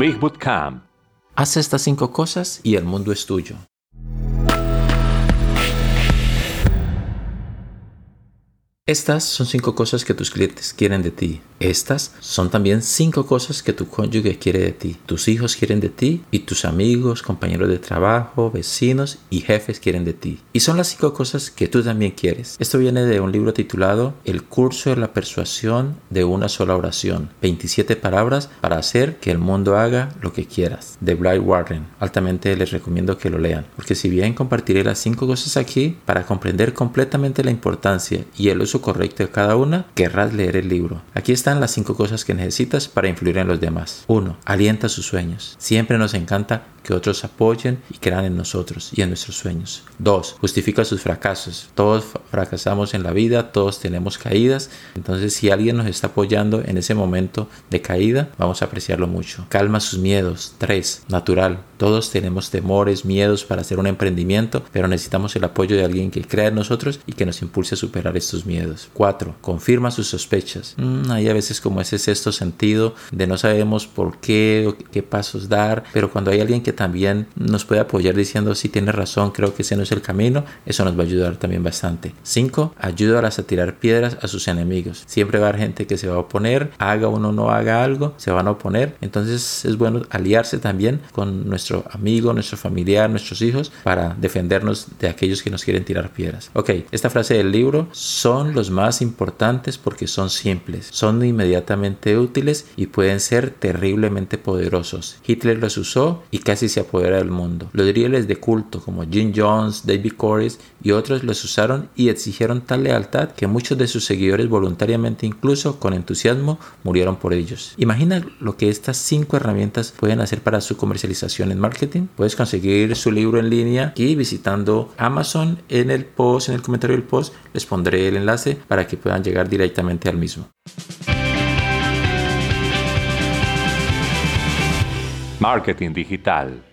Big Bootcamp. Haz estas cinco cosas y el mundo es tuyo. Estas son cinco cosas que tus clientes quieren de ti. Estas son también cinco cosas que tu cónyuge quiere de ti, tus hijos quieren de ti y tus amigos, compañeros de trabajo, vecinos y jefes quieren de ti. Y son las cinco cosas que tú también quieres. Esto viene de un libro titulado El curso de la persuasión de una sola oración. 27 palabras para hacer que el mundo haga lo que quieras. De Blythe Warren. Altamente les recomiendo que lo lean. Porque si bien compartiré las cinco cosas aquí, para comprender completamente la importancia y el uso correcto de cada una, querrás leer el libro. Aquí está las cinco cosas que necesitas para influir en los demás. 1. Alienta sus sueños. Siempre nos encanta que otros apoyen y crean en nosotros y en nuestros sueños. 2. Justifica sus fracasos. Todos fracasamos en la vida, todos tenemos caídas. Entonces, si alguien nos está apoyando en ese momento de caída, vamos a apreciarlo mucho. Calma sus miedos. 3. Natural. Todos tenemos temores, miedos para hacer un emprendimiento, pero necesitamos el apoyo de alguien que crea en nosotros y que nos impulse a superar estos miedos. 4. Confirma sus sospechas. Mm, hay a veces como ese sexto sentido de no sabemos por qué o qué pasos dar, pero cuando hay alguien que también nos puede apoyar diciendo si tiene razón, creo que ese no es el camino, eso nos va a ayudar también bastante. 5. Ayuda a tirar piedras a sus enemigos. Siempre va a haber gente que se va a oponer, haga uno no haga algo, se van a oponer. Entonces es bueno aliarse también con nuestro amigo, nuestro familiar, nuestros hijos para defendernos de aquellos que nos quieren tirar piedras. Ok, esta frase del libro son los más importantes porque son simples, son inmediatamente útiles y pueden ser terriblemente poderosos. Hitler los usó y casi se apodera del mundo. Los líderes de culto como Jim Jones, David Corris y otros los usaron y exigieron tal lealtad que muchos de sus seguidores voluntariamente incluso con entusiasmo murieron por ellos. Imagina lo que estas cinco herramientas pueden hacer para su comercialización en marketing. Puedes conseguir su libro en línea aquí visitando Amazon en el post, en el comentario del post les pondré el enlace para que puedan llegar directamente al mismo. Marketing digital